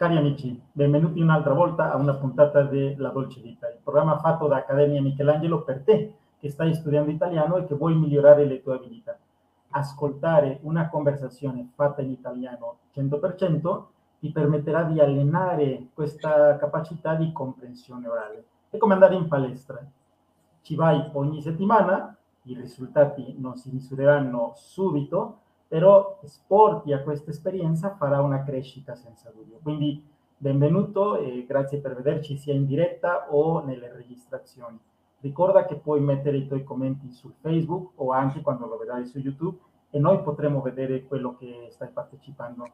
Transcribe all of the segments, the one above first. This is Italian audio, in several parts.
Cari amici, benvenuti un'altra volta a una puntata di La Dolce Vita, il programma fatto da Accademia Michelangelo per te che stai studiando italiano e che vuoi migliorare le tue abilità. Ascoltare una conversazione fatta in italiano 100% ti permetterà di allenare questa capacità di comprensione orale. È come andare in palestra. Ci vai ogni settimana, i risultati non si misureranno subito, però esporti a questa esperienza farà una crescita senza dubbio. Quindi benvenuto e grazie per vederci sia in diretta o nelle registrazioni. Ricorda che puoi mettere i tuoi commenti su Facebook o anche quando lo vedrai su YouTube e noi potremo vedere quello che stai partecipando.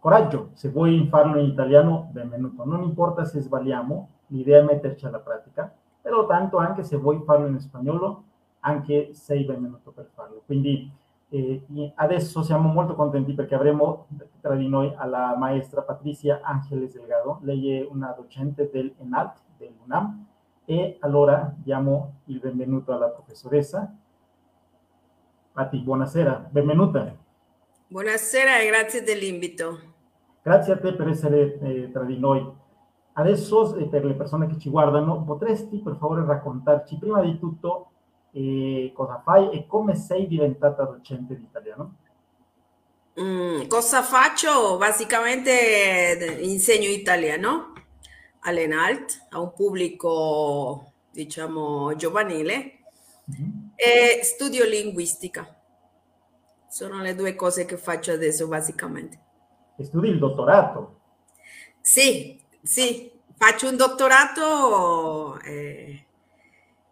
Coraggio, se vuoi farlo in italiano, benvenuto. Non importa se sbagliamo, l'idea è metterci alla pratica, però tanto anche se vuoi farlo in spagnolo, anche sei benvenuto per farlo. Quindi e adesso siamo molto contenti perché avremo tra di noi alla maestra Patricia Angeles Delgado, lei è una docente del ENALT, dell'UNAM, e allora diamo il benvenuto alla professoressa. Pati, buonasera, benvenuta. Buonasera e grazie dell'invito. Grazie a te per essere eh, tra di noi. Adesso, eh, per le persone che ci guardano, potresti per favore raccontarci prima di tutto e cosa fai e come sei diventata docente di italiano? Mm, cosa faccio? Basicamente insegno italiano all'ENALT a un pubblico, diciamo, giovanile mm-hmm. e studio linguistica. Sono le due cose che faccio adesso, basicamente. E studi il dottorato? Sì, sì, faccio un dottorato eh, eh,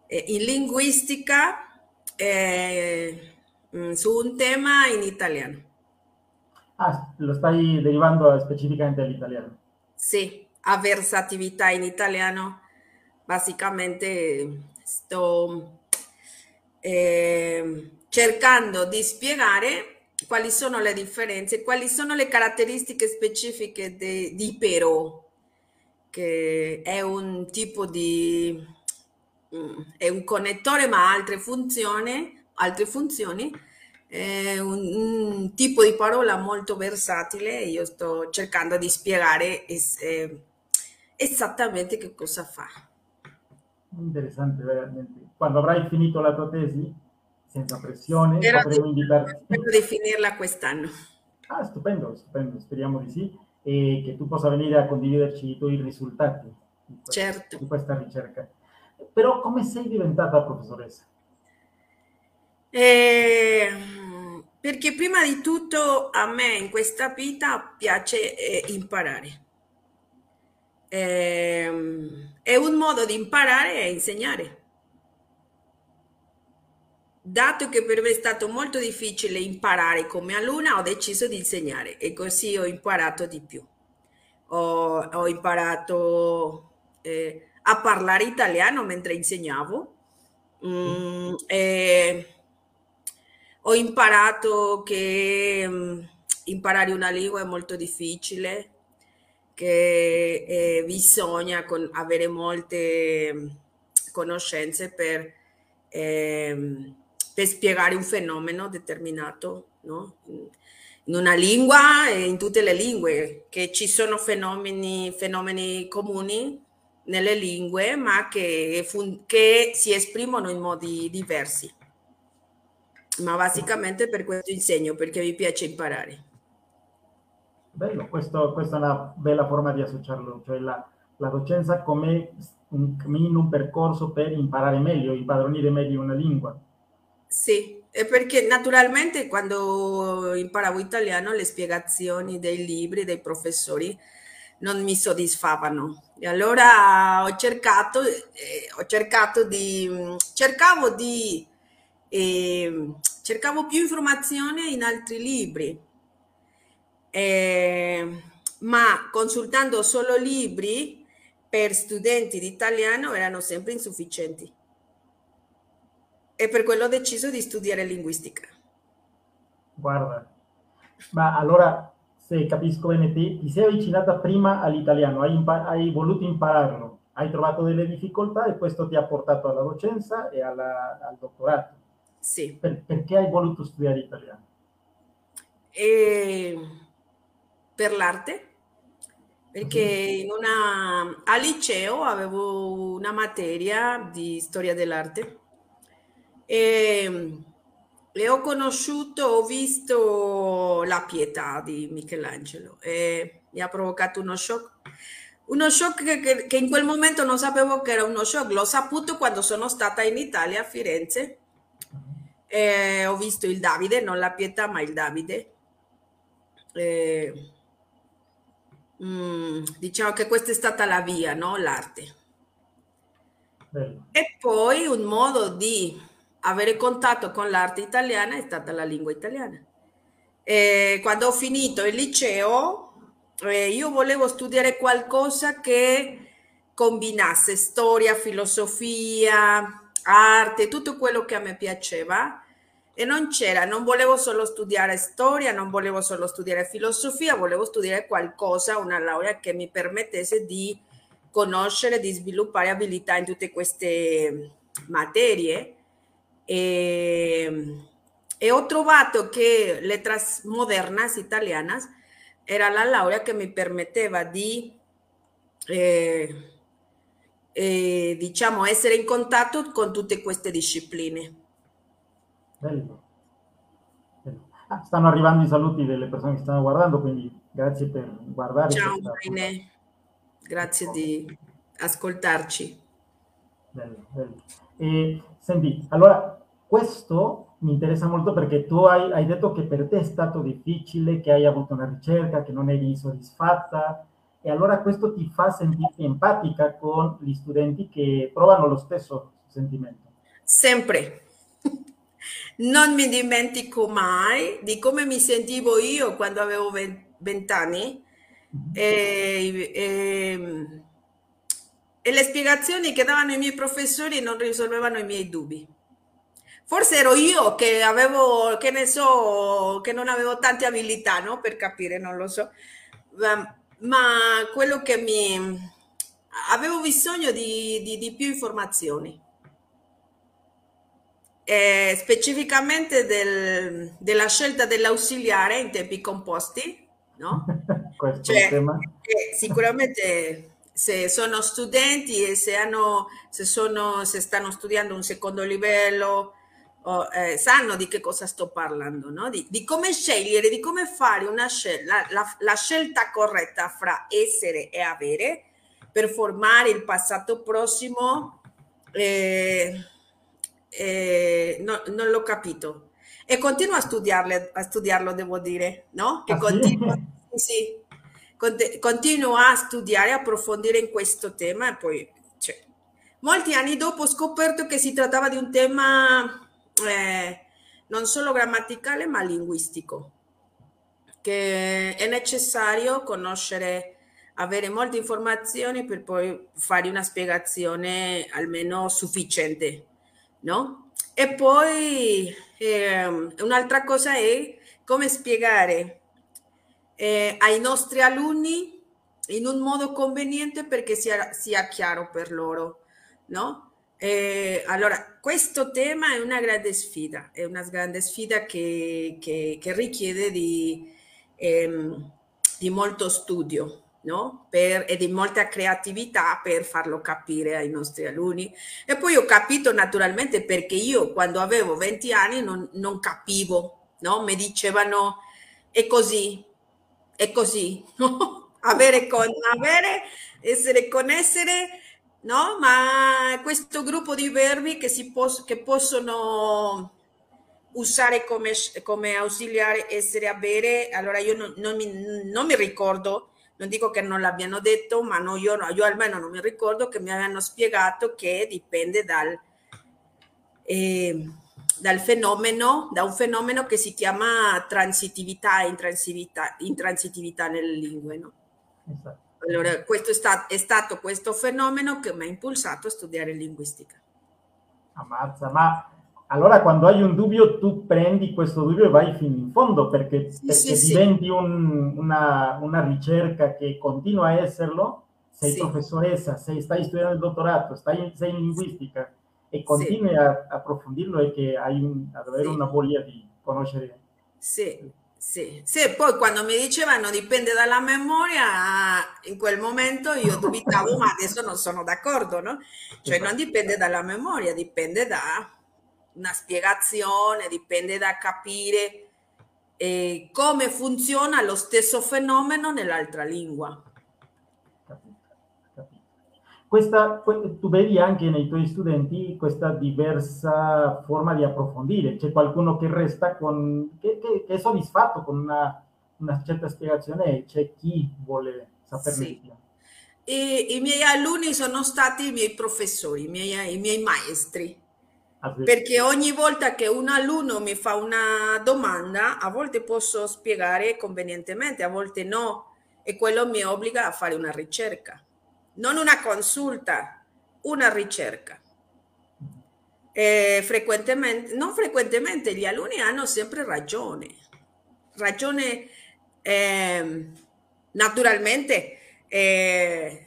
in linguistica eh, mm, su un tema in italiano. Ah, lo stai derivando specificamente all'italiano? Sì, a versatilità in italiano. Basicamente sto eh, cercando di spiegare quali sono le differenze, quali sono le caratteristiche specifiche de, di Pero, che è un tipo di è un connettore ma ha altre funzioni, altre funzioni è un, un, tipo di parola molto versatile io sto cercando di spiegare es, eh, esattamente che cosa fa. Interessante veramente. Quando avrai finito la tua tesi, senza pressione, spero potremo. Spero di finirla quest'anno. Ah, stupendo, stupendo, speriamo di sì e che tu possa venire a condividerci i tuoi risultati di questa, certo. di questa ricerca. Però come sei diventata professoressa? Eh, perché prima di tutto a me in questa vita piace eh, imparare. Eh, è un modo di imparare e insegnare. Dato che per me è stato molto difficile imparare come alunna, ho deciso di insegnare e così ho imparato di più. Ho, ho imparato eh, a parlare italiano mentre insegnavo. Mm, ho imparato che mm, imparare una lingua è molto difficile, che eh, bisogna con, avere molte mm, conoscenze per, eh, per, spiegare un fenomeno determinato. No? in una lingua e in tutte le lingue, che ci sono fenomeni, fenomeni comuni nelle lingue, ma che, fun- che si esprimono in modi diversi. Ma basicamente per questo insegno, perché mi piace imparare. Bello, questo, questa è una bella forma di associarlo, cioè la, la docenza come un cammino, un percorso per imparare meglio, impadronire meglio una lingua. Sì, è perché naturalmente quando imparavo italiano le spiegazioni dei libri, dei professori, non mi soddisfavano. E allora ho cercato, eh, ho cercato di, cercavo di, eh, cercavo più informazioni in altri libri, eh, ma consultando solo libri per studenti di italiano erano sempre insufficienti. E per quello ho deciso di studiare linguistica. Guarda, ma allora se capisco bene te, ti sei avvicinata prima all'italiano, hai, impa- hai, voluto impararlo, hai trovato delle difficoltà e questo ti ha portato alla docenza e alla, al dottorato. Sì. Per, perché hai voluto studiare italiano? E per l'arte, perché in una, al liceo avevo una materia di storia dell'arte e, e ho conosciuto, ho visto la pietà di Michelangelo e mi ha provocato uno shock. Uno shock che, che, che in quel momento non sapevo che era uno shock, l'ho saputo quando sono stata in Italia, a Firenze, e ho visto il Davide, non la pietà, ma il Davide. E, Mm, diciamo che questa è stata la via, no? L'arte. Bello. E poi un modo di avere contatto con l'arte italiana è stata la lingua italiana. E quando ho finito il liceo, eh, io volevo studiare qualcosa che combinasse storia, filosofia, arte, tutto quello che a me piaceva e non c'era, non volevo solo studiare storia, non volevo solo studiare filosofia, volevo studiare qualcosa, una laurea che mi permettesse di conoscere, di sviluppare abilità in tutte queste materie. E, e ho trovato che letras modernas italianas era la laurea che mi permetteva di eh, eh, diciamo essere in contatto con tutte queste discipline. Bello. Bello. Ah, stanno arrivando i saluti delle persone che stanno guardando, quindi grazie per guardare. Ciao Marine, grazie di ascoltarci. Bello, bello. E, senti, allora questo mi interessa molto perché tu hai, hai, detto che per te è stato difficile, che hai avuto una ricerca, che non eri soddisfatta e allora questo ti fa sentirti empatica con gli studenti che provano lo stesso sentimento. Sempre, non mi dimentico mai di come mi sentivo io quando avevo vent'anni e, e, e le spiegazioni che davano i miei professori non risolvevano i miei dubbi. Forse ero io che avevo, che ne so, che non avevo tante abilità, no? Per capire, non lo so. Ma, ma quello che mi... avevo bisogno di, di, di più informazioni eh, specificamente del, della scelta dell'ausiliare in tempi composti, no? cioè, eh, sicuramente se sono studenti e se, hanno, se, sono, se stanno studiando un secondo livello, o, eh, sanno di che cosa sto parlando, no? di, di, come scegliere, di come fare una scelta, la, la, scelta corretta fra essere e avere per formare il passato prossimo. Eh, eh, no, non l'ho capito. E continuo a, studiarle, a studiarlo, devo dire, no? Che ah, continuo, sì? Sì, continuo a studiare, approfondire in questo tema e poi, cioè, molti anni dopo ho scoperto che si trattava di un tema eh, non solo grammaticale ma linguistico, che è necessario conoscere avere molte informazioni per poi fare una spiegazione almeno sufficiente no? E poi eh, un'altra cosa è come spiegare eh, ai nostri alunni in un modo conveniente perché sia, sia chiaro per loro, no? Eh, allora, questo tema è una grande sfida, è una grande sfida che, che, che richiede di, ehm, di molto studio no? per, e di molta creatività per farlo capire ai nostri alunni. E poi ho capito naturalmente perché io quando avevo 20 anni non, non capivo, no? mi dicevano è così, è così, no? avere con avere, essere con essere, no? Ma questo gruppo di verbi che, si pos- che possono usare come, come ausiliare essere avere, allora io non, non, mi, non mi ricordo non dico che non l'abbiano detto, ma no, io, io almeno non mi ricordo che mi avevano spiegato che dipende dal, eh, dal fenomeno, da un fenomeno che si chiama transitività e intransitività, intransitività nelle lingue. No? Esatto. Allora, questo è, stato, è stato questo fenomeno che mi ha impulsato a studiare linguistica. Ammazza, ma allora quando hai un dubbio tu prendi questo dubbio e vai fino in fondo perché, sì, perché sì, diventi sì. Un, una, una, ricerca che continua a esserlo, sei professoressa, sei, stai studiando il dottorato, stai, sei in linguistica e continui a, a approfondirlo e che hai un, ad avere una voglia di conoscere. Sì, Sì, sì, poi quando mi dicevano dipende dalla memoria, in quel momento io dubitavo, ma adesso non sono d'accordo, no? Cioè non dipende dalla memoria, dipende da una spiegazione, dipende da capire eh, come funziona lo stesso fenomeno nell'altra lingua. Questa, tu vedi anche nei tuoi studenti questa diversa forma di approfondire, c'è qualcuno che resta con, che, che, che è soddisfatto con una, una, certa spiegazione e c'è chi vuole saperne sì. di più. I, I, miei alunni sono stati i miei professori, i miei, i miei maestri, perché ogni volta che un alunno mi fa una domanda, a volte posso spiegare convenientemente, a volte no, e quello mi obbliga a fare una ricerca non una consulta, una ricerca. E frequentemente, non frequentemente gli alunni hanno sempre ragione. Ragione eh, naturalmente eh,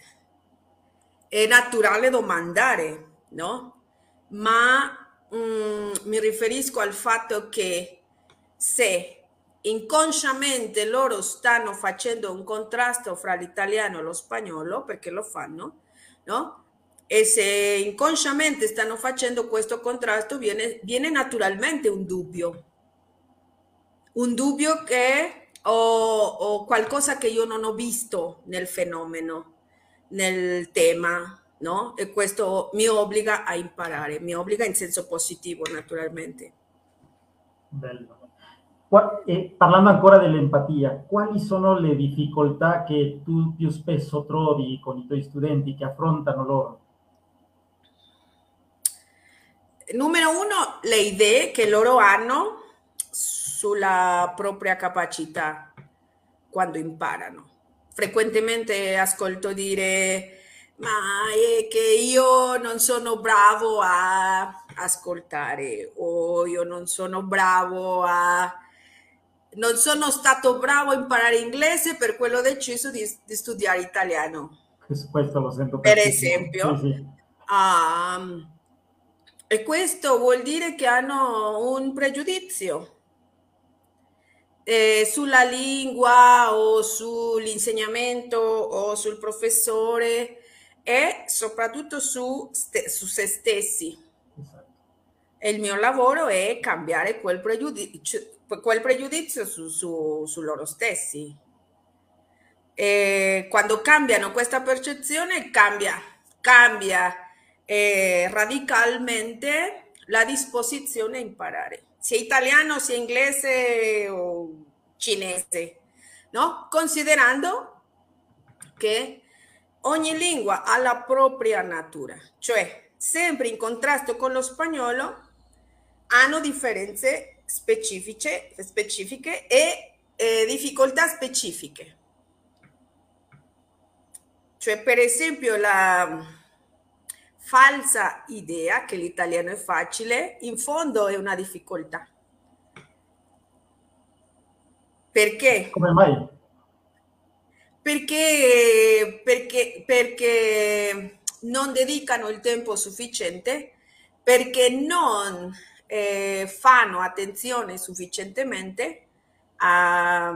è naturale domandare, no? Ma mm, mi riferisco al fatto che se inconsciamente loro stanno facendo un contrasto fra l'italiano e lo spagnolo, perché lo fanno, no? E se inconsciamente stanno facendo questo contrasto, viene, viene naturalmente un dubbio. Un dubbio che ho, ho qualcosa che io non ho visto nel fenomeno, nel tema, no? E questo mi obbliga a imparare, mi obbliga in senso positivo, naturalmente. Bello. E parlando ancora dell'empatia, quali sono le difficoltà che tu più spesso trovi con i tuoi studenti che affrontano loro? Numero uno, le idee che loro hanno sulla propria capacità quando imparano. Frequentemente ascolto dire, ma è che io non sono bravo a ascoltare o io non sono bravo a non sono stato bravo a imparare inglese, per quello ho deciso di, di studiare italiano. Questo lo sento per, esempio. Sì, sì. Um, e questo vuol dire che hanno un pregiudizio eh, sulla lingua o sull'insegnamento o sul professore e soprattutto su, su se stessi. Esatto. E il mio lavoro è cambiare quel pregiudizio quel pregiudizio su, su, su loro stessi. E quando cambiano questa percezione, cambia, cambia eh, radicalmente la disposizione a imparare, sia italiano, sia inglese o cinese, no? Considerando che ogni lingua ha la propria natura, cioè sempre in contrasto con lo spagnolo hanno differenze specifiche, specifiche e eh, difficoltà specifiche. Cioè, per esempio, la falsa idea che l'italiano è facile, in fondo è una difficoltà. Perché? Come mai? Perché, perché, perché non dedicano il tempo sufficiente, perché non eh, fanno attenzione sufficientemente a,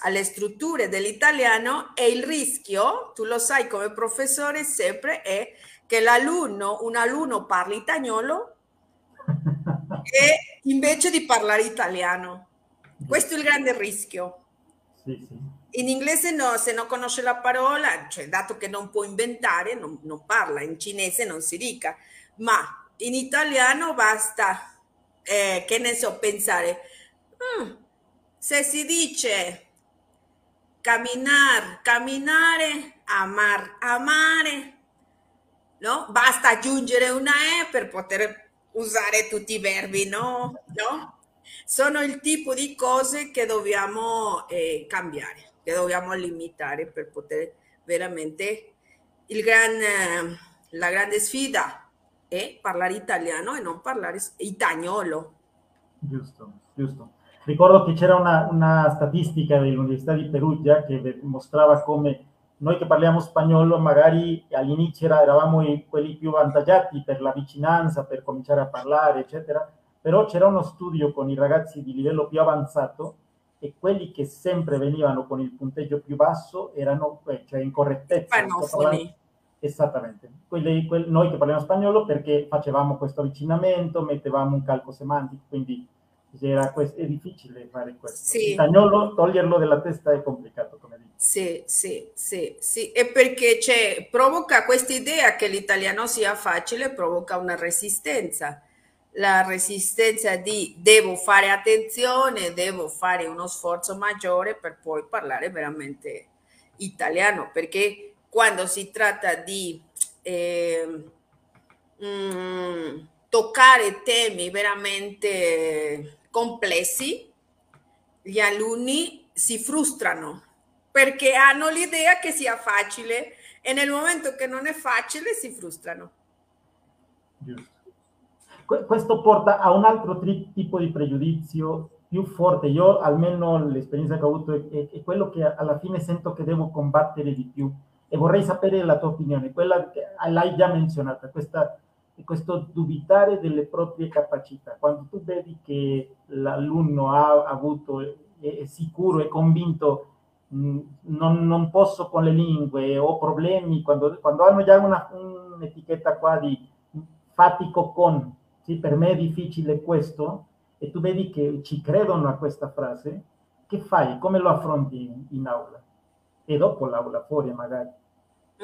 alle strutture dell'italiano e il rischio, tu lo sai come professore sempre, è che l'alunno, un alunno parli italiano e invece di parlare italiano. Questo è il grande rischio. Sì, sì. In inglese no, se non conosce la parola, cioè dato che non può inventare, non, non parla, in cinese non si dica, ma in italiano basta, eh, che ne so, pensare, mm, se si dice camminare, camminare, amar, amare, no? Basta aggiungere una E per poter usare tutti i verbi, no? no? Sono il tipo di cose che dobbiamo eh, cambiare, che dobbiamo limitare per poter veramente il gran, eh, la grande sfida è parlare italiano e non parlare italiano. Giusto, giusto. Ricordo che c'era una, una statistica dell'Università di Perugia che mostrava come noi che parliamo spagnolo magari all'inizio era, eravamo quelli più avvantaggiati per la vicinanza, per cominciare a parlare, eccetera, però c'era uno studio con i ragazzi di livello più avanzato e quelli che sempre venivano con il punteggio più basso erano eh, cioè in correttezza. Esattamente. Quelli, quelli, noi che parliamo spagnolo perché facevamo questo avvicinamento, mettevamo un calco semantico, quindi era, è difficile fare questo. Sì. Spagnolo, toglierlo dalla testa è complicato, come dici. Sì, sì, sì, sì. E perché c'è, provoca questa idea che l'italiano sia facile, provoca una resistenza la resistenza di devo fare attenzione, devo fare uno sforzo maggiore per poi parlare veramente italiano, perché quando si tratta di eh, mm, toccare temi veramente complessi, gli alunni si frustrano perché hanno l'idea che sia facile e nel momento che non è facile si frustrano. Questo porta a un altro tipo di pregiudizio più forte. Io, almeno l'esperienza che ho avuto, è, è, quello che alla fine sento che devo combattere di più. E vorrei sapere la tua opinione, quella che l'hai già menzionata, questa, questo dubitare delle proprie capacità. Quando tu vedi che l'alunno ha avuto, è, sicuro, è convinto, mh, non, non, posso con le lingue, ho problemi, quando, quando hanno già una, un'etichetta qua di fatico con, sì, per me è difficile questo, e tu vedi che ci credono a questa frase, che fai? Come lo affronti in, in aula? E dopo l'aula, fuori magari.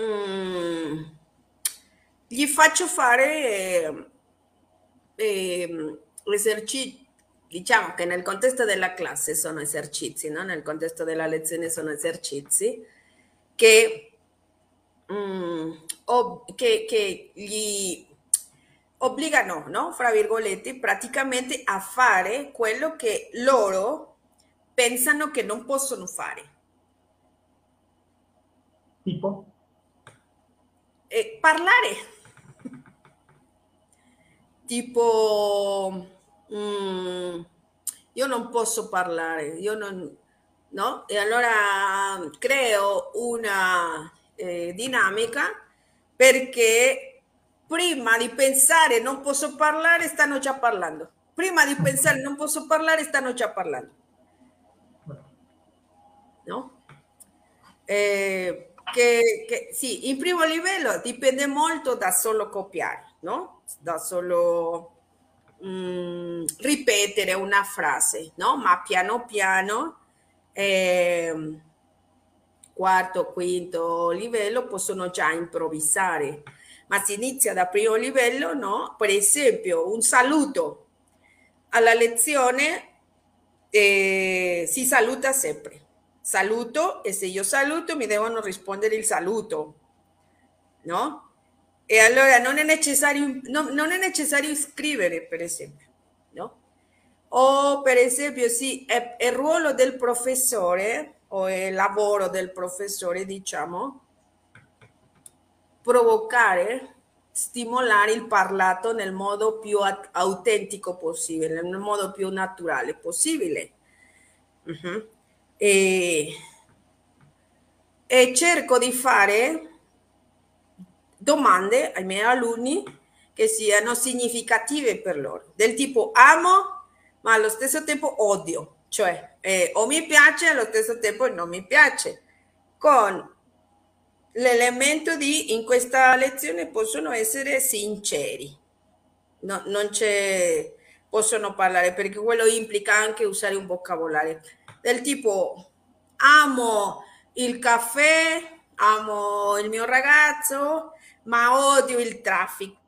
Mm, gli faccio fare eh, esercizi, diciamo che nel contesto della classe sono esercizi, no? nel contesto della lezione sono esercizi che, mm, o, che, che gli obbligano, no? Fra virgolette, praticamente a fare quello che loro pensano che non possono fare. Tipo? E parlare. tipo, mm, io non posso parlare, io non, no? E allora creo una eh, dinamica perché prima di pensare non posso parlare, stanno già parlando. Prima di pensare non posso parlare, stanno già parlando. No? Eh, che, che, sì, in primo livello dipende molto da solo copiare, no? Da solo mm, ripetere una frase, no? Ma piano piano, eh, quarto, quinto livello, possono già improvvisare ma si inizia da primo livello, no? Per esempio, un saluto alla lezione eh, si saluta sempre. Saluto e se io saluto mi devono rispondere il saluto, no? E allora non è necessario, no, non è necessario scrivere, per esempio, no? O per esempio, sì, è, è ruolo del professore o il lavoro del professore, diciamo, provocare, stimolare il parlato nel modo più autentico possibile, nel modo più naturale possibile. E, e cerco di fare domande ai miei alunni che siano significative per loro, del tipo amo, ma allo stesso tempo odio, cioè eh, o mi piace allo stesso tempo non mi piace, con l'elemento di in questa lezione possono essere sinceri, no, non c'è, possono parlare perché quello implica anche usare un vocabolario del tipo amo il caffè, amo il mio ragazzo, ma odio il traffico.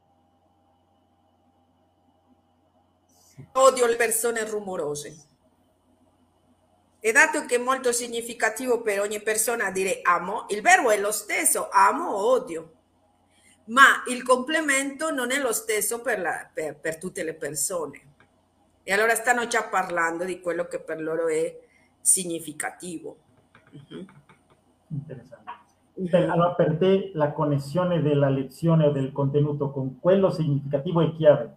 Odio le persone rumorose. E dato che è molto significativo per ogni persona dire amo, il verbo è lo stesso, amo odio, ma il complemento non è lo stesso per, la, per, per tutte le persone. E allora stanno già parlando di quello che per loro è significativo. Uh-huh. Interessante. Allora per te la connessione della lezione o del contenuto con quello significativo è chiave?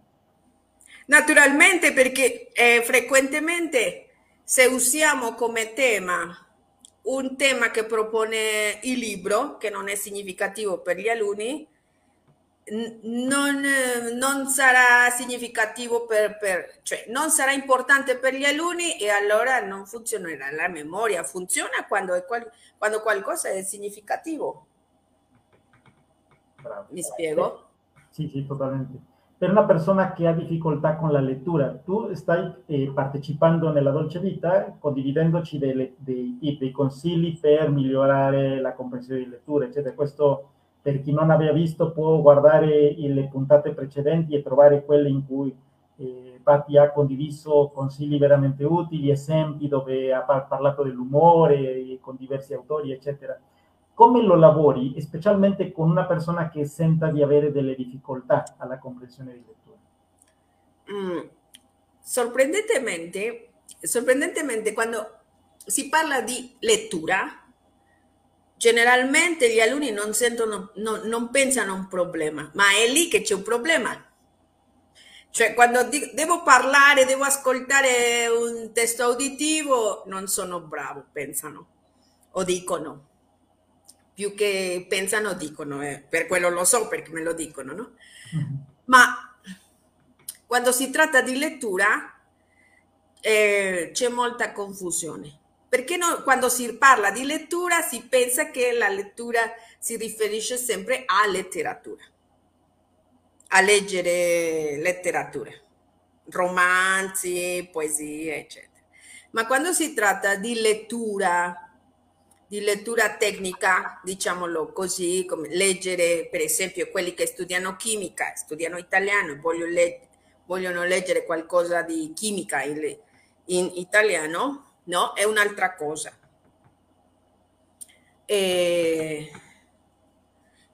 Naturalmente perché eh, frequentemente se usiamo come tema un tema che propone il libro, che non è significativo per gli alunni, non, non, sarà significativo per, per, cioè non sarà importante per gli alunni e allora non funzionerà la memoria. Funziona quando, è qual, quando qualcosa è significativo. Bravo. Mi spiego? Sì, sì, totalmente. Per una persona che ha difficoltà con la lettura, tu stai eh, partecipando nella Dolce Vita, condividendoci dei, dei, dei consigli per migliorare la comprensione di lettura, eccetera. Questo per chi non aveva visto può guardare le puntate precedenti e trovare quelle in cui eh, Patti ha condiviso consigli veramente utili, esempi dove ha parlato dell'umore con diversi autori, eccetera. Come lo lavori, specialmente con una persona che senta di avere delle difficoltà alla comprensione di lettura? Mm, sorprendentemente, sorprendentemente, quando si parla di lettura, generalmente gli alunni non, sentono, no, non pensano a un problema, ma è lì che c'è un problema. Cioè, quando di- devo parlare, devo ascoltare un testo auditivo, non sono bravo, pensano o dicono. Più che pensano, dicono, eh. per quello lo so perché me lo dicono, no? Mm-hmm. Ma quando si tratta di lettura eh, c'è molta confusione perché no, quando si parla di lettura si pensa che la lettura si riferisce sempre a letteratura, a leggere letteratura, romanzi, poesie, eccetera. Ma quando si tratta di lettura, di lettura tecnica, diciamolo così, come leggere, per esempio, quelli che studiano chimica, studiano italiano e vogliono leggere qualcosa di chimica in, in italiano, no? È un'altra cosa. E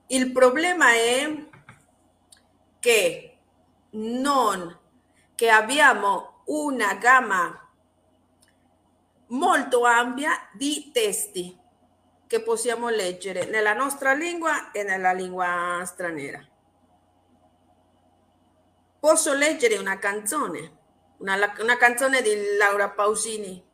il problema è che non che abbiamo una gamma molto ampia di testi che possiamo leggere nella nostra lingua e nella lingua straniera. Posso leggere una canzone, una, una canzone di Laura Pausini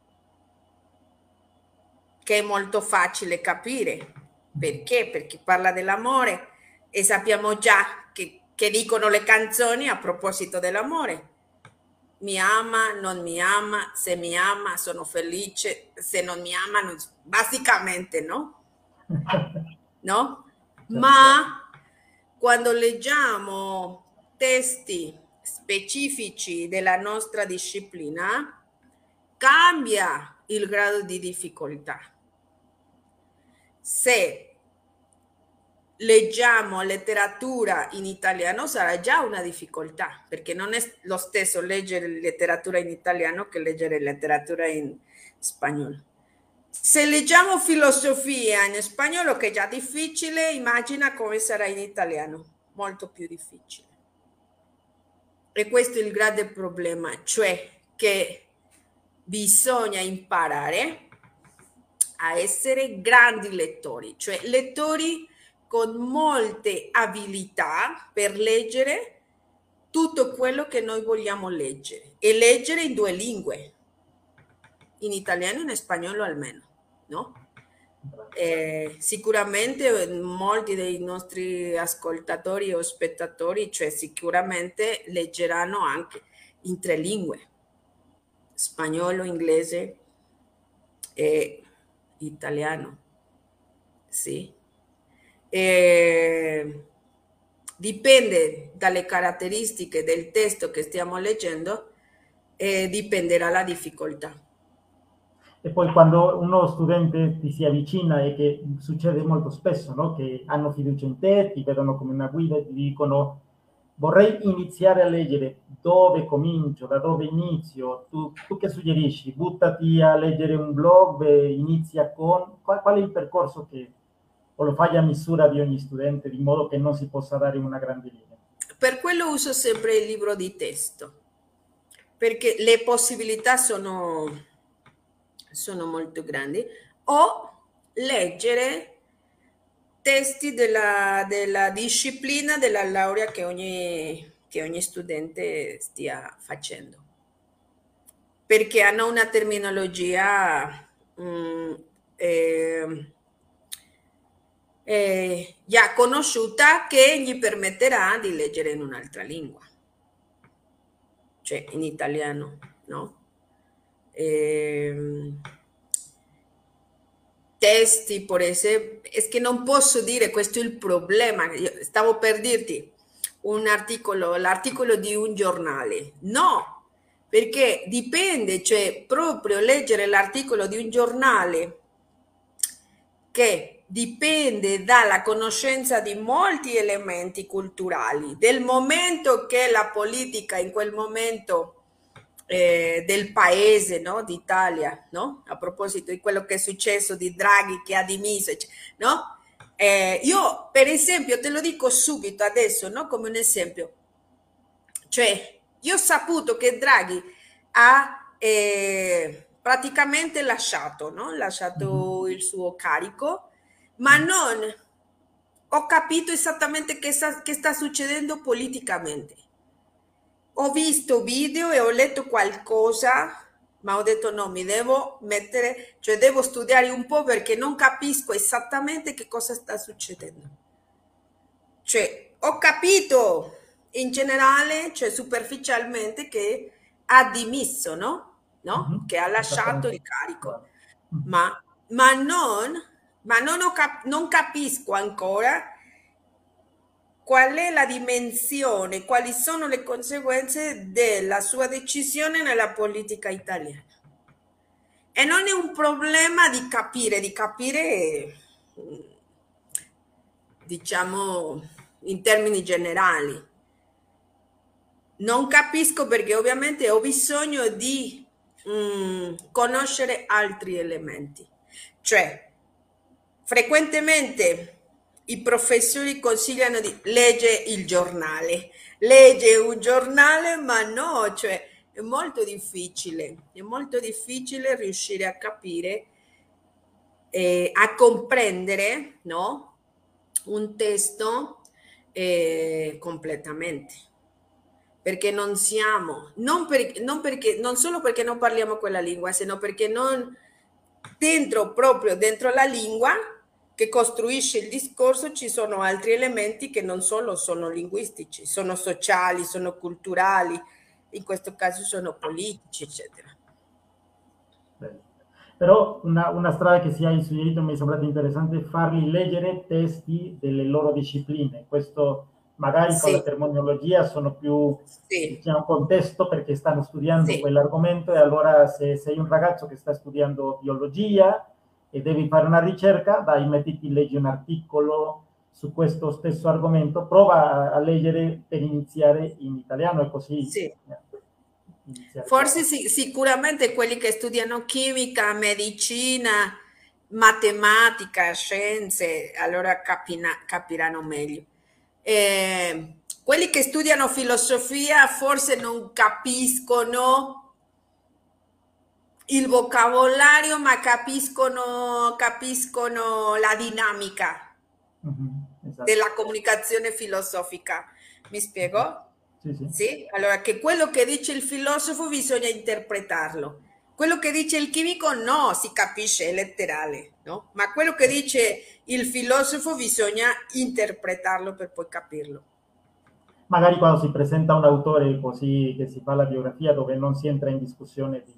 che è molto facile capire. Perché? Perché parla dell'amore e sappiamo già che, che dicono le canzoni a proposito dell'amore. Mi ama, non mi ama, se mi ama sono felice, se non mi ama, non... basicamente no? No? Ma quando leggiamo testi specifici della nostra disciplina, cambia il grado di difficoltà se leggiamo letteratura in italiano sarà già una difficoltà, perché non è lo stesso leggere letteratura in italiano che leggere letteratura in spagnolo. Se leggiamo filosofia in spagnolo, che è già difficile, immagina come sarà in italiano, molto più difficile. E questo è il grande problema, cioè che bisogna imparare a essere grandi lettori, cioè lettori con molte abilità per leggere tutto quello che noi vogliamo leggere e leggere in due lingue, in italiano e in spagnolo almeno, no? Eh, sicuramente molti dei nostri ascoltatori o spettatori, cioè sicuramente leggeranno anche in tre lingue, spagnolo, inglese e italiano. Sì. E dipende dalle caratteristiche del testo che stiamo leggendo e dipenderà la difficoltà. E poi quando uno studente ti si avvicina e che succede molto spesso, no? che hanno fiducia in te, ti vedono come una guida e ti dicono vorrei iniziare a leggere, dove comincio, da dove inizio? Tu, tu che suggerisci? Buttati a leggere un blog, inizia con... Qual, qual, è il percorso che o lo fai a misura di ogni studente, di modo che non si possa dare una grande linea? Per quello uso sempre il libro di testo, perché le possibilità sono, sono molto grandi. O leggere testi della, della disciplina della laurea che ogni, che ogni studente stia facendo, perché hanno una terminologia mh, mm, eh, eh, già conosciuta che gli permetterà di leggere in un'altra lingua, cioè in italiano, no? Eh, testi, per esempio, è che non posso dire questo è il problema, stavo per dirti un articolo, l'articolo di un giornale, no, perché dipende, cioè proprio leggere l'articolo di un giornale che dipende dalla conoscenza di molti elementi culturali, del momento che la politica in quel momento eh, del paese, no? d'Italia, no? a proposito di quello che è successo di Draghi che ha dimesso, no? Eh, io per esempio te lo dico subito adesso, no? come un esempio, cioè io ho saputo che Draghi ha eh, praticamente lasciato, no? lasciato mm-hmm. il suo carico, ma mm. non ho capito esattamente che sta, che sta succedendo politicamente ho visto video e ho letto qualcosa, ma ho detto no, mi devo mettere, cioè devo studiare un po' perché non capisco esattamente che cosa sta succedendo. Cioè, ho capito in generale, cioè superficialmente, che ha dimesso, no? no? Mm-hmm. Che ha lasciato il carico, mm-hmm. ma, ma non, ma non, cap- non capisco ancora qual è la dimensione, quali sono le conseguenze della sua decisione nella politica italiana. E non è un problema di capire, di capire, diciamo, in termini generali. Non capisco perché ovviamente ho bisogno di mm, conoscere altri elementi. Cioè, frequentemente i professori consigliano di leggere il giornale. Legge un giornale, ma no, cioè è molto difficile, è molto difficile riuscire a capire, eh, a comprendere, no? Un testo eh, completamente. Perché non siamo, non, per, non, perché, non solo perché non parliamo quella lingua, sino perché non dentro, proprio dentro la lingua, che costruisce il discorso ci sono altri elementi che non solo sono linguistici, sono sociali, sono culturali, in questo caso sono politici, eccetera. Però una, una, strada che si hai suggerito mi è sembrata interessante farli leggere testi delle loro discipline. Questo magari sì. con la terminologia sono più sì. diciamo, contesto perché stanno studiando sì. quell'argomento e allora se sei un ragazzo che sta studiando biologia e devi fare una ricerca, dai, mettiti, leggi un articolo su questo stesso argomento, prova a, leggere per iniziare in italiano e così. Sì. Forse sì, sicuramente quelli che studiano chimica, medicina, matematica, scienze, allora capina, capiranno meglio. Eh, quelli che studiano filosofia forse non capiscono il vocabolario, ma capiscono, capiscono la dinamica uh-huh, esatto. della comunicazione filosofica. Mi spiego? Sì, sì. sì? Allora, che quello che dice il filosofo bisogna interpretarlo. Quello che dice il chimico no, si capisce, è letterale, no? Ma quello che dice il filosofo bisogna interpretarlo per poi capirlo. Magari quando si presenta un autore così che si fa la biografia dove non si entra in discussione di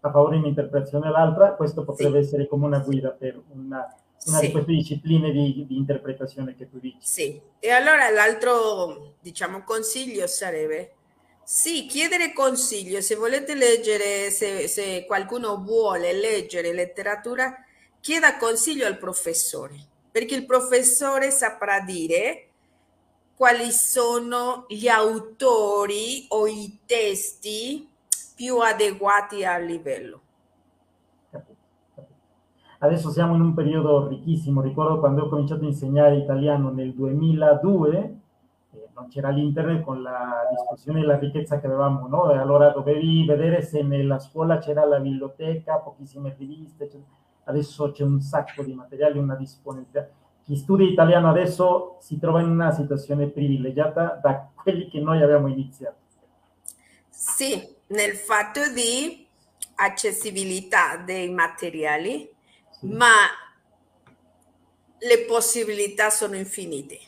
a favore di un'interpretazione o l'altra, questo potrebbe sì. essere come una guida per una, una sì. di queste discipline di, di, interpretazione che tu dici. Sì, e allora l'altro, diciamo, consiglio sarebbe, sì, chiedere consiglio, se volete leggere, se, se qualcuno vuole leggere letteratura, chieda consiglio al professore, perché il professore saprà dire quali sono gli autori o i testi più adeguati al livello. Adesso siamo in un periodo ricchissimo, ricordo quando ho cominciato a insegnare italiano nel 2002, eh, non c'era l'internet con la discussione della ricchezza che avevamo, no? E allora dovevi vedere se nella scuola c'era la biblioteca, pochissime riviste, cioè, adesso c'è un sacco di materiali, una disponibilità. Chi studia italiano adesso si trova in una situazione privilegiata da quelli che noi abbiamo iniziato. Sì, nel fatto di accessibilità dei materiali, sì. ma le possibilità sono infinite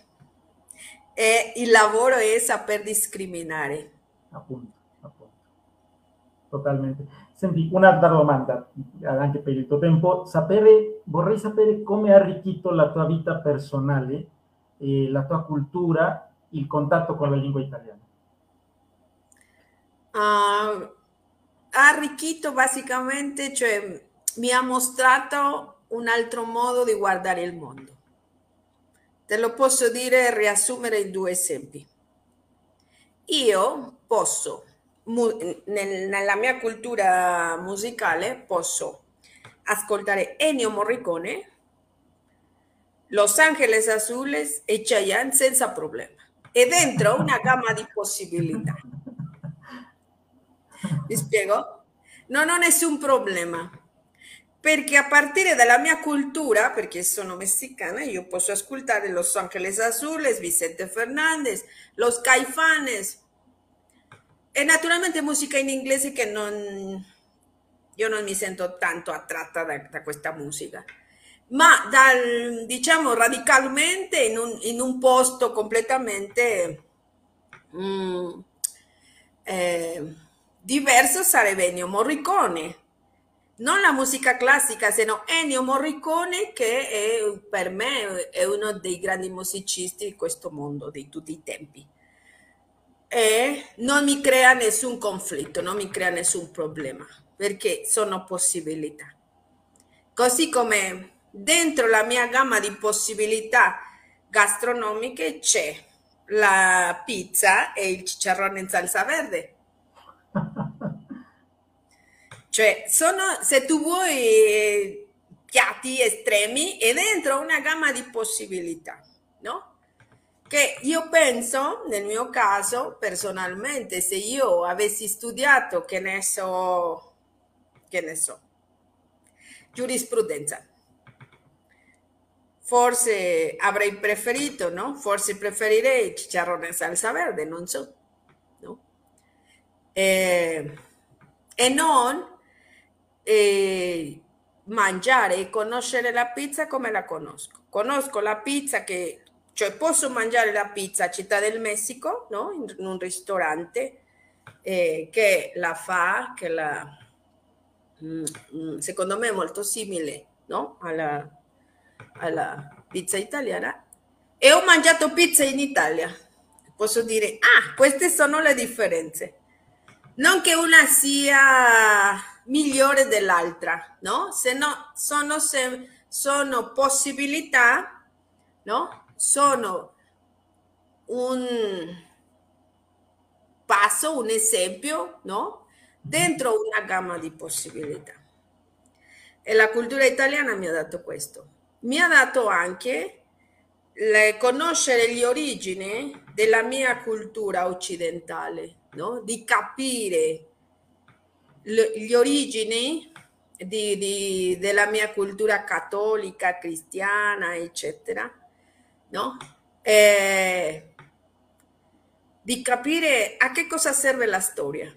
e il lavoro è saper discriminare. Appunto, appunto. Totalmente. Senti, un'altra domanda, anche per il tuo tempo. Sapere, vorrei sapere come ha arricchito la tua vita personale, eh, la tua cultura, il contatto con la lingua italiana. Ha arricchito basicamente, cioè mi ha mostrato un altro modo di guardare il mondo. Te lo posso dire e riassumere in due esempi. Io posso, nel, nella mia cultura musicale, posso ascoltare Ennio Morricone, Los Angeles Azules e Chayanne senza problema. E dentro una gamma di possibilità. Mi spiego? Non ho nessun problema. Perché a partire dalla mia cultura, perché sono messicana, io posso ascoltare Los Angeles Azules, Vicente Fernandez, Los Caifanes. E naturalmente musica in inglese che non, io non mi sento tanto attratta da, da questa musica, ma dal, diciamo radicalmente in un, in un posto completamente mm, eh, diverso sarebbe Ennio Morricone non la musica classica, se no Ennio Morricone che è, per me è uno dei grandi musicisti di questo mondo, di tutti i tempi. E non mi crea nessun conflitto, non mi crea nessun problema, perché sono possibilità. Così come dentro la mia gamma di possibilità gastronomiche c'è la pizza e il cicciarrone in salsa verde Cioè, sono, se tu vuoi, piatti estremi e dentro una gamma di possibilità, no? Che io penso, nel mio caso, personalmente, se io avessi studiato, che ne so, che ne so, giurisprudenza, forse avrei preferito, no? Forse preferirei chicharrone e salsa verde, non so? Eh, e non eh, mangiare e conoscere la pizza come la conosco. Conosco la pizza che, cioè posso mangiare la pizza a Città del Messico, no? in, un ristorante eh, che la fa, che la, mm, mm, secondo me è molto simile no? alla, alla pizza italiana, e ho mangiato pizza in Italia. Posso dire, ah, queste sono le differenze. Non che una sia migliore dell'altra, no? Se no, sono, se, sono possibilità, no? Sono un passo, un esempio, no? Dentro una gamma di possibilità. E la cultura italiana mi ha dato questo. Mi ha dato anche conoscere le origini della mia cultura occidentale, no? di capire le origini di, di, della mia cultura cattolica, cristiana, eccetera, no? E di capire a che cosa serve la storia,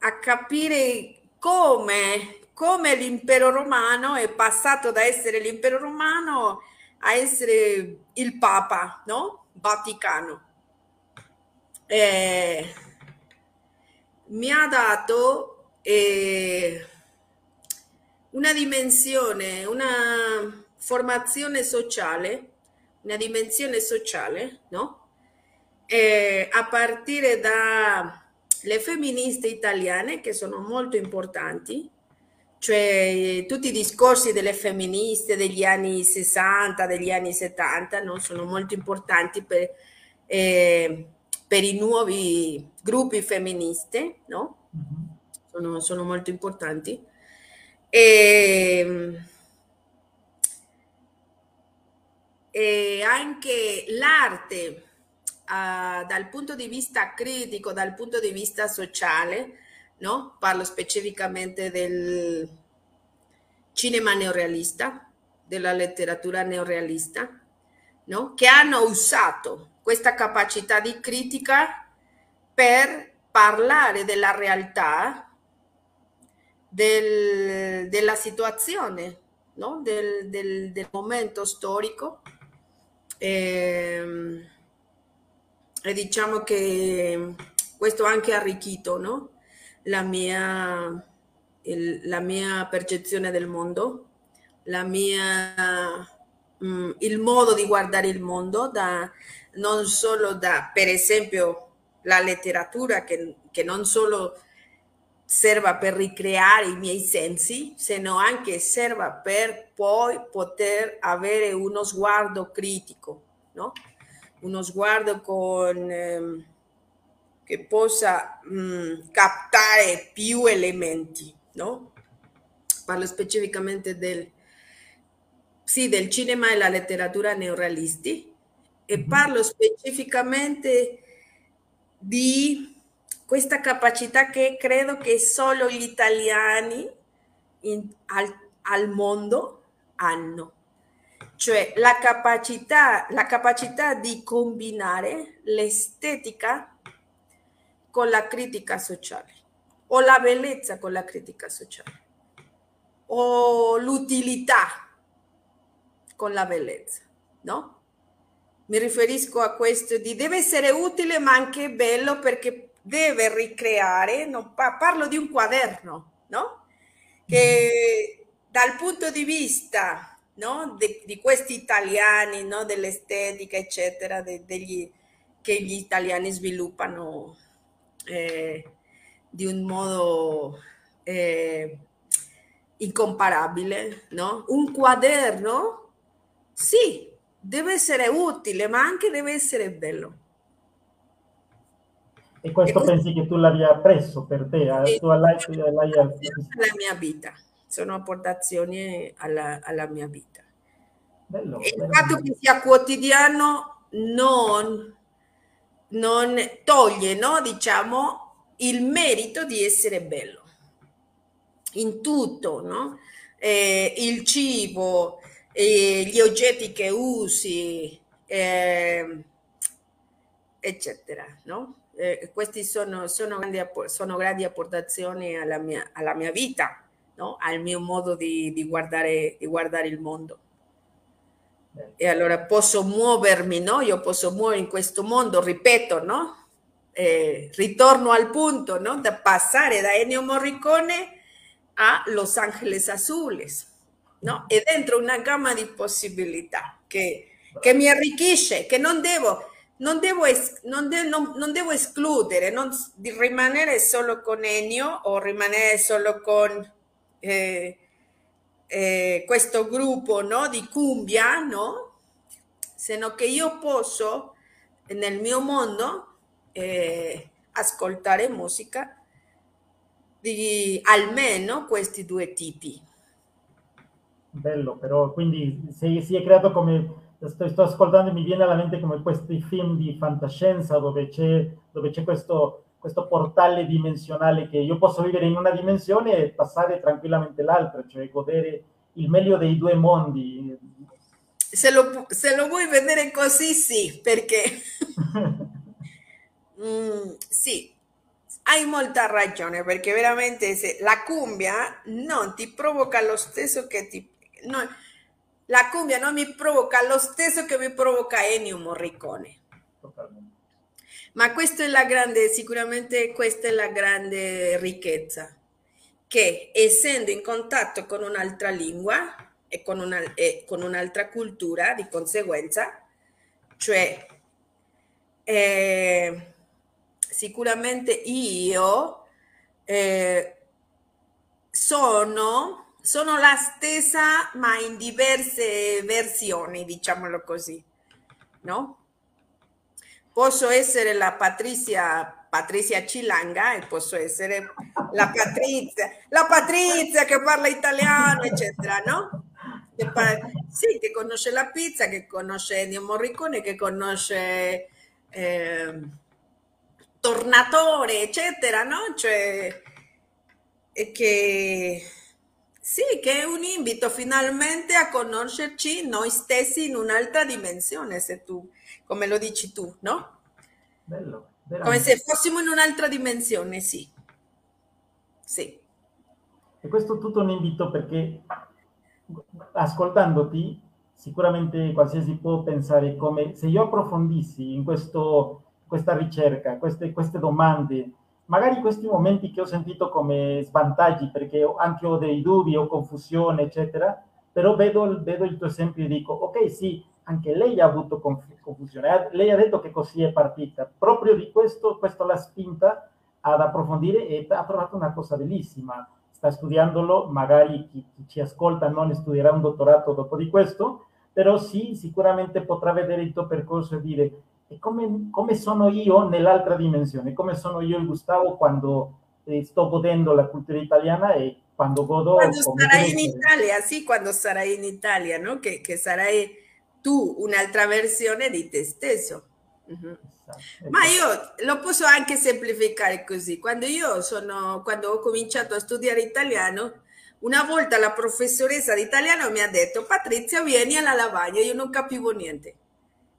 a capire come, come l'impero romano è passato da essere l'impero romano a essere il Papa, no? Vaticano. E mi ha dato eh, una dimensione, una formazione sociale, una dimensione sociale, no? Eh, a partire dalle femministe italiane che sono molto importanti, cioè tutti i discorsi delle femministe degli anni 60, degli anni 70, no? sono molto importanti per... Eh, per i nuovi gruppi femministe, no? Sono, sono molto importanti. E, e anche l'arte uh, dal punto di vista critico, dal punto di vista sociale, no? Parlo specificamente del cinema neorealista, della letteratura neorealista, no? Che hanno usato questa capacità di critica per parlare della realtà, del, della situazione no? del, del, del, momento storico. E, ehm, e, diciamo che questo ha anche arricchito no? la, mia, il, la mia percezione del mondo, la mia, mm, il modo di guardare il mondo, da, non solo da, per esempio, la letteratura che, che non solo serva per ricreare i miei sensi, se no anche serva per poi poter avere uno sguardo critico, no? uno sguardo con, ehm, che possa mh, mm, captare più elementi. No? Parlo specificamente del, sì, del cinema e la letteratura neorealisti e parlo specificamente di questa capacità che credo che solo gli italiani in, al, al, mondo hanno, cioè la capacità, la capacità di combinare l'estetica con la critica sociale o la bellezza con la critica sociale o l'utilità con la bellezza, no? Mi riferisco a questo di deve essere utile ma anche bello perché deve ricreare, no, parlo di un quaderno, no? Che dal punto di vista no, de, di questi italiani, no, dell'estetica, eccetera, de, degli, che gli italiani sviluppano eh, di un modo eh, incomparabile, no? Un quaderno, sì, deve essere utile, ma anche deve essere bello. E questo e pensi che tu l'abbia preso per te? Sì, tu l'hai, l'hai... alla mia vita, sono apportazioni alla, alla mia vita. Bello, il bello. fatto che sia quotidiano non, non toglie, no, diciamo, il merito di essere bello in tutto, no? Eh, il cibo, gli oggetti che usi, eh, eccetera, no? eh, questi sono, sono, grandi, sono, grandi, apportazioni alla mia, alla mia vita, no? al mio modo di, di, guardare, di guardare il mondo. E allora posso muovermi, no? Io posso muovere in questo mondo, ripeto, no? Eh, ritorno al punto, no? Da passare da Ennio Morricone a Los Angeles Azules, no? E dentro una gamma di possibilità che, che mi arricchisce, che non devo non devo, es- non, de- non, non devo escludere, non, di rimanere solo con Ennio o rimanere solo con eh, eh, questo gruppo no, di cumbia, no? Sino che io posso nel mio mondo eh, ascoltare musica di almeno questi due tipi. Bello, però quindi si, si è creato come sto, sto, ascoltando e mi viene alla mente come questi film di fantascienza dove c'è, dove c'è questo, questo portale dimensionale che io posso vivere in una dimensione e passare tranquillamente l'altra, cioè godere il meglio dei due mondi. Se lo, se lo vuoi vedere così, sì, perché mm, sì, hai molta ragione, perché veramente se la cumbia non ti provoca lo stesso che ti... No, la cumbia non mi provoca lo stesso che mi provoca Ennio Morricone. Ma questa è la grande, sicuramente questa è la grande ricchezza, che essendo in contatto con un'altra lingua e con, una, e con un'altra cultura di conseguenza, cioè eh, sicuramente io eh, sono sono la stessa ma in diverse versioni, diciamolo così, no? Posso essere la Patrizia, Patrizia Cilanga e posso essere la Patrizia, la Patrizia che parla italiano, eccetera, no? Che sì, che conosce la pizza, che conosce Ennio Morricone, che conosce eh, Tornatore, eccetera, no? Cioè, che sì, che è un invito finalmente a conoscerci noi stessi in un'altra dimensione, se tu, come lo dici tu, no? Bello. Veramente. Come se fossimo in un'altra dimensione, sì. Sì. E questo è tutto un invito perché ascoltandoti, sicuramente qualsiasi può pensare come se io approfondissi in questo, questa ricerca, queste, queste domande, magari questi momenti che ho sentito come svantaggi, perché anche ho dei dubbi o confusione, eccetera, però vedo, vedo il tuo esempio e dico, ok, sì, anche lei ha avuto confusione, lei ha detto che così è partita, proprio di questo, questo l'ha spinta ad approfondire e ha trovato una cosa bellissima, sta studiandolo, magari chi, chi ci ascolta non studierà un dottorato dopo di questo, però sì, sicuramente potrà vedere il tuo percorso e dire, e come, come sono io nell'altra dimensione, come sono io il Gustavo quando eh, sto godendo la cultura italiana e quando godo... Quando sarai in Italia, sì, quando sarai in Italia, no? Che, che sarai tu un'altra versione di te stesso. Uh-huh. Ma io lo posso anche semplificare così. Quando io sono, quando ho cominciato a studiare italiano, una volta la professoressa di italiano mi ha detto Patrizia vieni alla lavagna, io non capivo niente.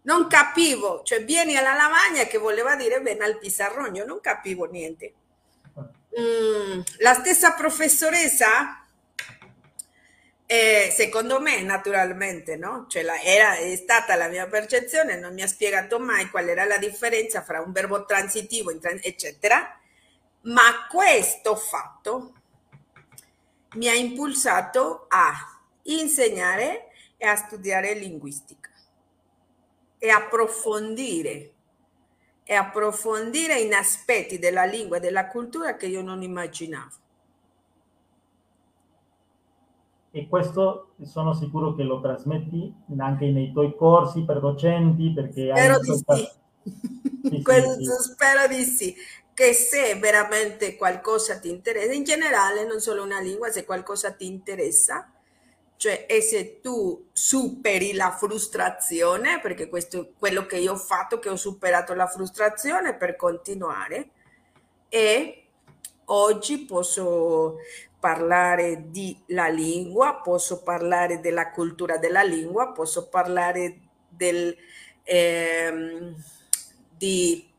Non capivo, cioè vieni alla lavagna che voleva dire vieni al pizarrogno, non capivo niente. Mm, la stessa professoressa, eh, secondo me naturalmente, no? Cioè la, era, è stata la mia percezione, non mi ha spiegato mai qual era la differenza fra un verbo transitivo, eccetera, ma questo fatto mi ha impulsato a insegnare e a studiare linguistica e approfondire e approfondire in aspetti della lingua e della cultura che io non immaginavo. E questo sono sicuro che lo trasmetti anche nei tuoi corsi per docenti, perché spero hai di questa... sì. sì, questo sì. spero di sì che se veramente qualcosa ti interessa, in generale non solo una lingua, se qualcosa ti interessa, cioè e se tu superi la frustrazione, perché questo è quello che io ho fatto, che ho superato la frustrazione per continuare e oggi posso parlare di la lingua, posso parlare della cultura della lingua, posso parlare del, ehm, di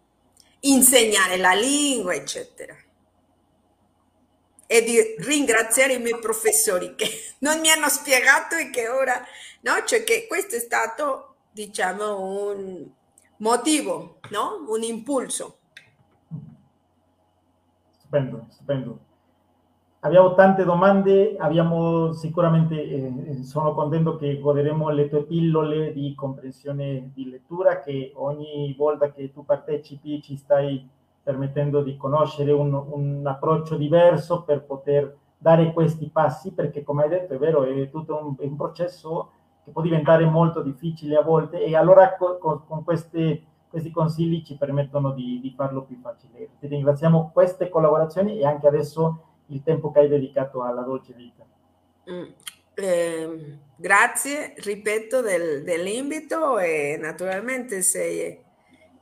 insegnare la lingua, eccetera. E di ringraziare i miei professori che non mi hanno spiegato e che ora, no? Cioè che questo è stato, diciamo, un motivo, no? Un impulso. Stupendo, stupendo. Abbiamo tante domande, abbiamo sicuramente, eh, sono contento che goderemo le tue pillole di comprensione di lettura che ogni volta che tu partecipi ci stai permettendo di conoscere un, un approccio diverso per poter dare questi passi, perché come hai detto è vero, è tutto un, un processo che può diventare molto difficile a volte e allora con, con queste, questi consigli ci permettono di, di farlo più facile. Ti ringraziamo queste collaborazioni e anche adesso il tempo che hai dedicato alla dolce vita. Mm. Eh, grazie, ripeto, del, dell'invito e naturalmente se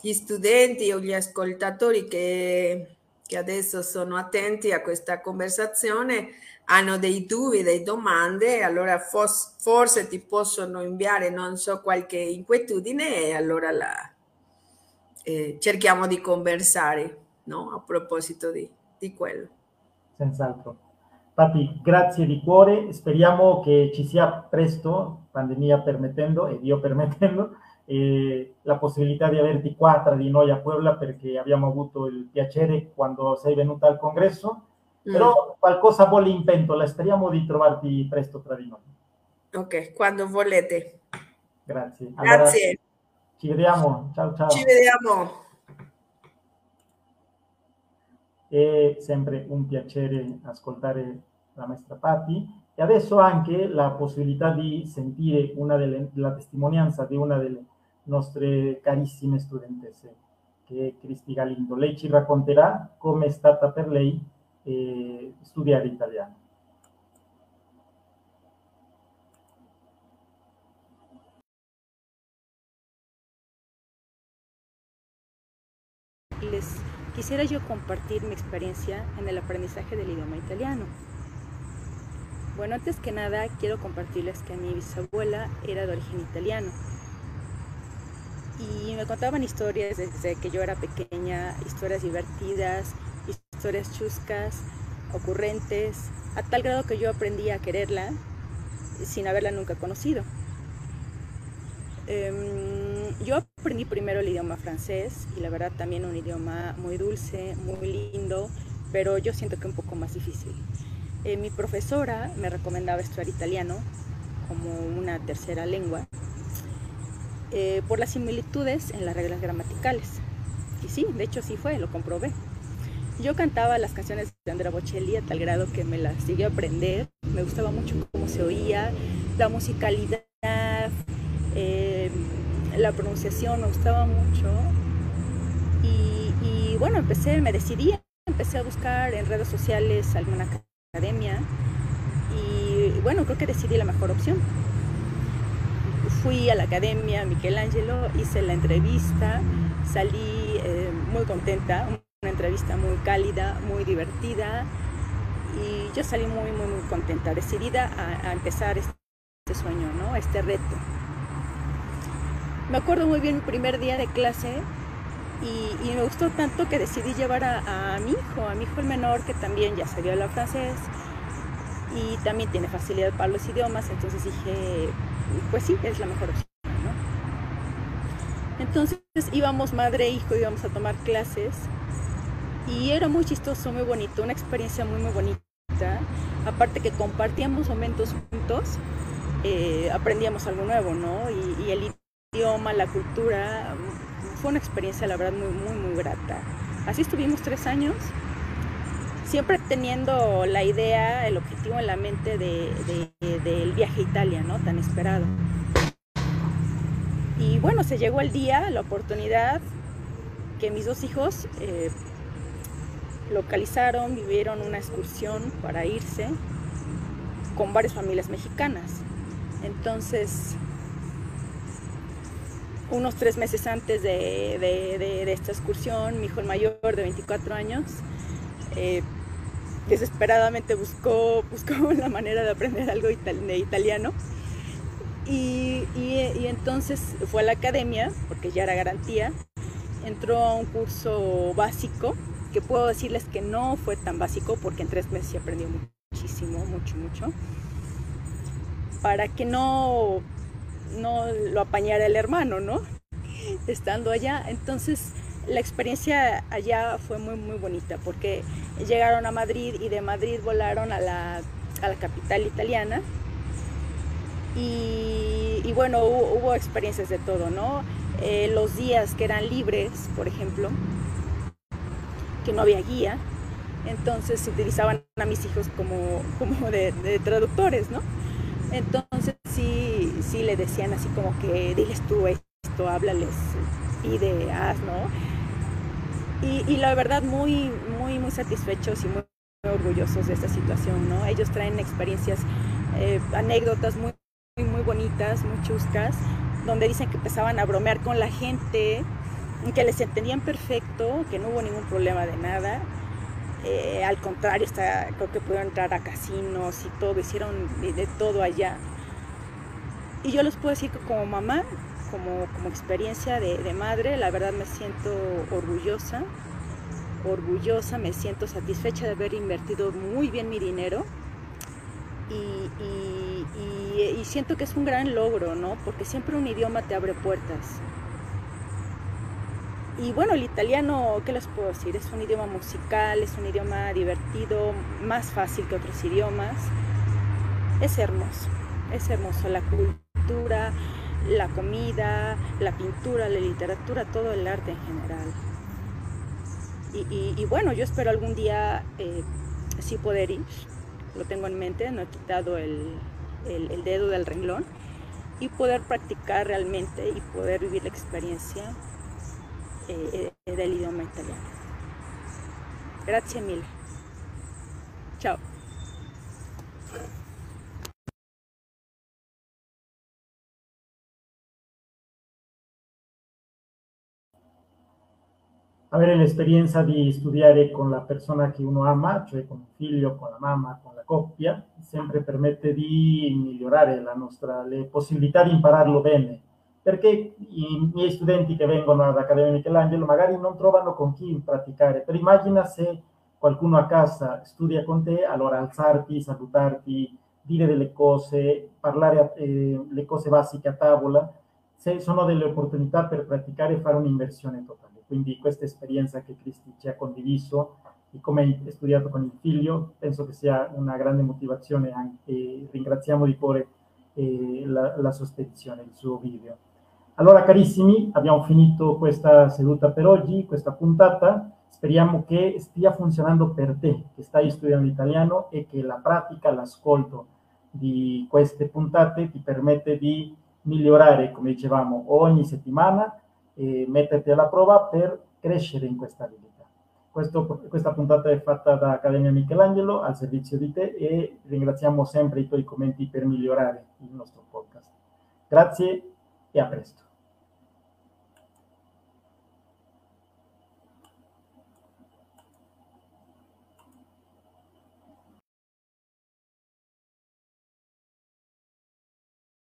gli studenti o gli ascoltatori che, che adesso sono attenti a questa conversazione hanno dei dubbi, delle domande, allora fos, forse ti possono inviare, non so, qualche inquietudine e allora la, eh, cerchiamo di conversare no? a proposito di, di quello senz'altro. Patti, grazie di cuore, speriamo che ci sia presto, pandemia permettendo e Dio permettendo, eh, la possibilità di tra di noi a Puebla perché abbiamo avuto il piacere quando sei venuta al congresso, mm. però qualcosa vuole in pentola, speriamo di trovarti presto tra di noi. Ok, quando volete. Grazie. Allora, grazie. Ci vediamo, ciao ciao. Ci vediamo. È sempre un piacere ascoltare la maestra Patti e adesso anche la possibilità di sentire una delle, la testimonianza di una delle nostre carissime studentesse, che Cristi Galindo. Lei ci racconterà come è stata per lei eh, studiare italiano. Les quisiera yo compartir mi experiencia en el aprendizaje del idioma italiano. Bueno, antes que nada quiero compartirles que mi bisabuela era de origen italiano y me contaban historias desde que yo era pequeña, historias divertidas, historias chuscas, ocurrentes, a tal grado que yo aprendí a quererla sin haberla nunca conocido. Em, yo aprendí primero el idioma francés y la verdad también un idioma muy dulce, muy lindo, pero yo siento que un poco más difícil. Eh, mi profesora me recomendaba estudiar italiano como una tercera lengua eh, por las similitudes en las reglas gramaticales. Y sí, de hecho sí fue, lo comprobé. Yo cantaba las canciones de Andrea Bocelli a tal grado que me las llegué a aprender. Me gustaba mucho cómo se oía, la musicalidad, eh, la pronunciación me gustaba mucho. Y, bueno, empecé, me decidí, empecé a buscar en redes sociales alguna academia y bueno, creo que decidí la mejor opción. Fui a la academia Michelangelo, hice la entrevista, salí eh, muy contenta, una entrevista muy cálida, muy divertida y yo salí muy, muy, muy contenta, decidida a, empezar este, sueño, ¿no? este reto. Me acuerdo muy bien mi primer día de clase y, me gustó tanto que decidí llevar a, mi hijo, a mi hijo el menor, que también ya sabía hablar francés y también tiene facilidad para los idiomas, entonces dije, pues sí, es la mejor opción. Entonces íbamos madre e hijo, íbamos a tomar clases y era muy chistoso, muy bonito, una experiencia muy, muy bonita. Aparte que compartíamos momentos juntos, eh, aprendíamos algo nuevo, ¿no? Y, y el idioma, la cultura, fue una experiencia, la verdad, muy, muy, muy grata. Así estuvimos tres años, siempre teniendo la idea, el objetivo en la mente del de, viaje a Italia, ¿no? Tan esperado. Y bueno, se llegó el día, la oportunidad que mis dos hijos eh, localizaron, vivieron una excursión para irse con varias familias mexicanas. Entonces, unos tres meses antes de, esta excursión, mi hijo el mayor de 24 años, eh, desesperadamente buscó, buscó la manera de aprender algo de italiano. Y, entonces fue a la academia, porque ya era garantía, entró a un curso básico, que puedo decirles que no fue tan básico, porque en tres meses aprendió muchísimo, mucho, mucho, para que no no lo apañara el hermano, ¿no? Estando allá. Entonces, la experiencia allá fue muy, muy bonita porque llegaron a Madrid y de Madrid volaron a la, capital italiana. Y, bueno, hubo, experiencias de todo, ¿no? Eh, los días que eran libres, por ejemplo, que no había guía, entonces se utilizaban a mis hijos como, como de, de traductores, ¿no? Entonces sí, sí le decían así como que diles tú esto, háblales, pide, haz, ¿no? Y, la verdad muy, muy, muy satisfechos y muy, orgullosos de esta situación, ¿no? Ellos traen experiencias, eh, anécdotas muy, muy, bonitas, muy chuscas, donde dicen que empezaban a bromear con la gente, que les entendían perfecto, que no hubo ningún problema de nada eh, al contrario, creo que pudieron entrar a casinos y todo, hicieron de, todo allá. Y yo les puedo decir que como mamá, como, como experiencia de, madre, la verdad me siento orgullosa, orgullosa, me siento satisfecha de haber invertido muy bien mi dinero y, siento que es un gran logro, ¿no? Porque siempre un idioma te abre puertas. Y bueno, el italiano, ¿qué les puedo decir? Es un idioma musical, es un idioma divertido, más fácil que otros idiomas. Es hermoso, es hermoso la cultura, la comida, la pintura, la literatura, todo el arte en general. Y, bueno, yo espero algún día eh, sí poder ir, lo tengo en mente, no he quitado el, dedo del renglón, y poder practicar realmente y poder vivir la experiencia eh, eh, del idioma italiano. Grazie mille. Ciao. Avere l'esperienza di studiare con la persona che uno ama, cioè con il figlio, con la mamma, con la coppia, sempre permette di migliorare la nostra, le possibilità di impararlo bene, perché i miei studenti che vengono ad Accademia Michelangelo magari non trovano con chi praticare. Per immagina se qualcuno a casa studia con te, allora alzarti, salutarti, dire delle cose, parlare eh, le cose basiche a tavola, se sono delle opportunità per praticare e fare un'inversione totale. Quindi questa esperienza che Cristi ci ha condiviso e come hai studiato con il figlio, penso che sia una grande motivazione anche, ringraziamo di cuore eh, la, la sostenizione, il suo video. Allora carissimi, abbiamo finito questa seduta per oggi, questa puntata, speriamo che stia funzionando per te, che stai studiando italiano e che la pratica, l'ascolto di queste puntate ti permette di migliorare, come dicevamo, ogni settimana e metterti alla prova per crescere in questa abilità. Questo, questa puntata è fatta da Accademia Michelangelo al servizio di te e ringraziamo sempre i tuoi commenti per migliorare il nostro podcast. Grazie e a presto.